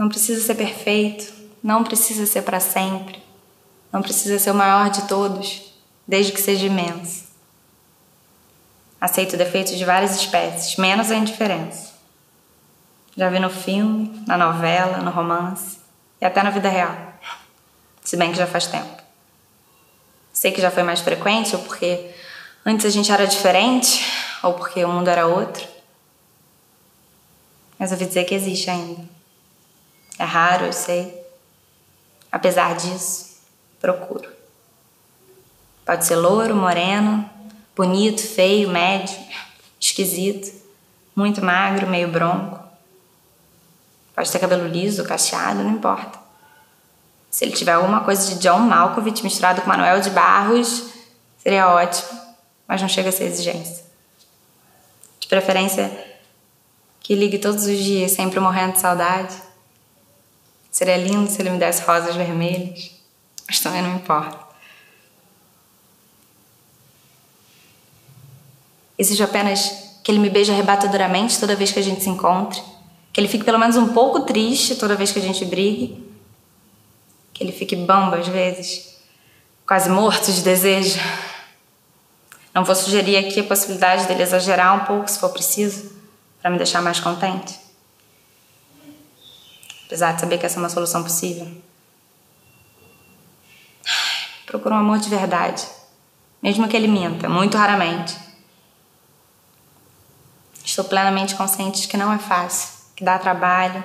Não precisa ser perfeito, não precisa ser para sempre, não precisa ser o maior de todos, desde que seja imenso. Aceito defeitos de várias espécies, menos a indiferença. Já vi no filme, na novela, no romance e até na vida real. Se bem que já faz tempo. Sei que já foi mais frequente, ou porque antes a gente era diferente, ou porque o mundo era outro. Mas ouvi dizer que existe ainda. É raro, eu sei. Apesar disso, procuro. Pode ser louro, moreno, bonito, feio, médio, esquisito, muito magro, meio bronco. Pode ter cabelo liso, cacheado, não importa. Se ele tiver alguma coisa de John Malkovich misturado com Manuel de Barros, seria ótimo, mas não chega a ser exigência. De preferência, que ligue todos os dias, sempre morrendo de saudade. Seria lindo se ele me desse rosas vermelhas, mas também não importa. Exijo apenas que ele me beije arrebatadoramente toda vez que a gente se encontre, que ele fique pelo menos um pouco triste toda vez que a gente brigue, que ele fique bamba às vezes, quase morto de desejo. Não vou sugerir aqui a possibilidade dele exagerar um pouco se for preciso, para me deixar mais contente. Apesar de saber que essa é uma solução possível. Procuro um amor de verdade, mesmo que ele minta, muito raramente. Estou plenamente consciente de que não é fácil, que dá trabalho,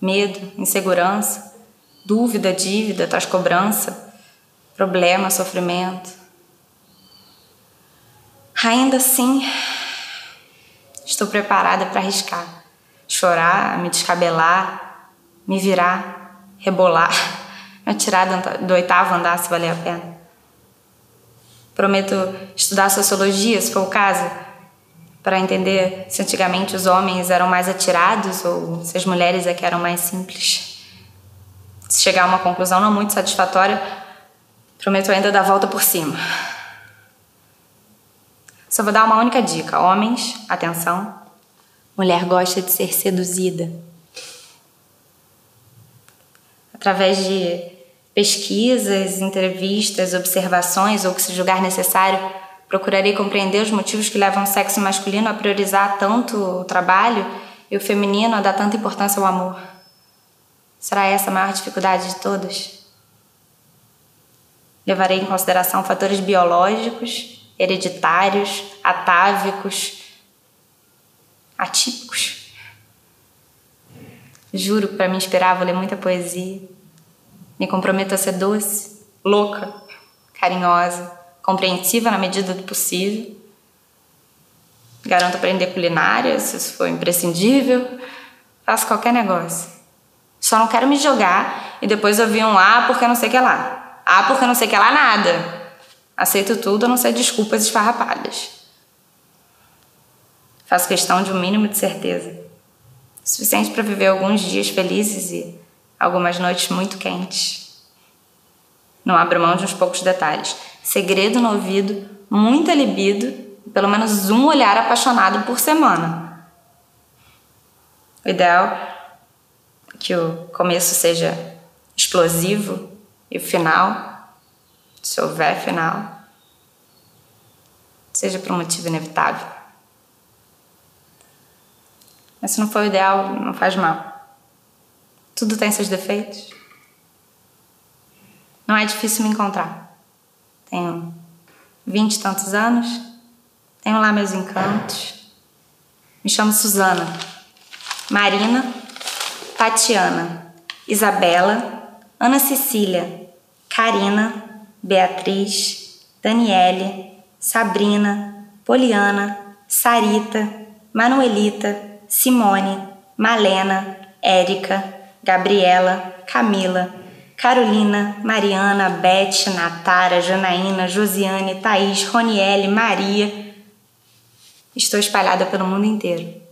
medo, insegurança, dúvida, dívida, traz cobrança, problema, sofrimento. Ainda assim, estou preparada para arriscar, chorar, me descabelar, me virar, rebolar, me atirar do oitavo andar se valer a pena. Prometo estudar sociologia, se for o caso, para entender se antigamente os homens eram mais atirados ou se as mulheres é que eram mais simples. Se chegar a uma conclusão não muito satisfatória, prometo ainda dar a volta por cima. Só vou dar uma única dica: homens, atenção. Mulher gosta de ser seduzida. Através de pesquisas, entrevistas, observações ou que se julgar necessário, procurarei compreender os motivos que levam o sexo masculino a priorizar tanto o trabalho e o feminino a dar tanta importância ao amor. Será essa a maior dificuldade de todas? Levarei em consideração fatores biológicos, hereditários, atávicos, atípicos. Juro para me inspirar vou ler muita poesia. Me comprometo a ser doce, louca, carinhosa, compreensiva na medida do possível. Garanto aprender culinária, se isso for imprescindível. Faço qualquer negócio. Só não quero me jogar e depois ouvir um ah porque não sei que lá. Ah porque não sei que lá nada. Aceito tudo a não ser desculpas esfarrapadas. Faço questão de um mínimo de certeza. Suficiente para viver alguns dias felizes e algumas noites muito quentes. Não abro mão de uns poucos detalhes segredo no ouvido, muita libido e pelo menos um olhar apaixonado por semana. O ideal é que o começo seja explosivo e o final, se houver final, seja por um motivo inevitável. Mas se não for o ideal, não faz mal. Tudo tem seus defeitos. Não é difícil me encontrar. Tenho vinte e tantos anos, tenho lá meus encantos. Me chamo Suzana, Marina, Tatiana, Isabela, Ana Cecília, Karina, Beatriz, Daniele, Sabrina, Poliana, Sarita, Manuelita, Simone, Malena, Érica, Gabriela, Camila, Carolina, Mariana, Beth, Natara, Janaína, Josiane, Thaís, Roniele, Maria. Estou espalhada pelo mundo inteiro.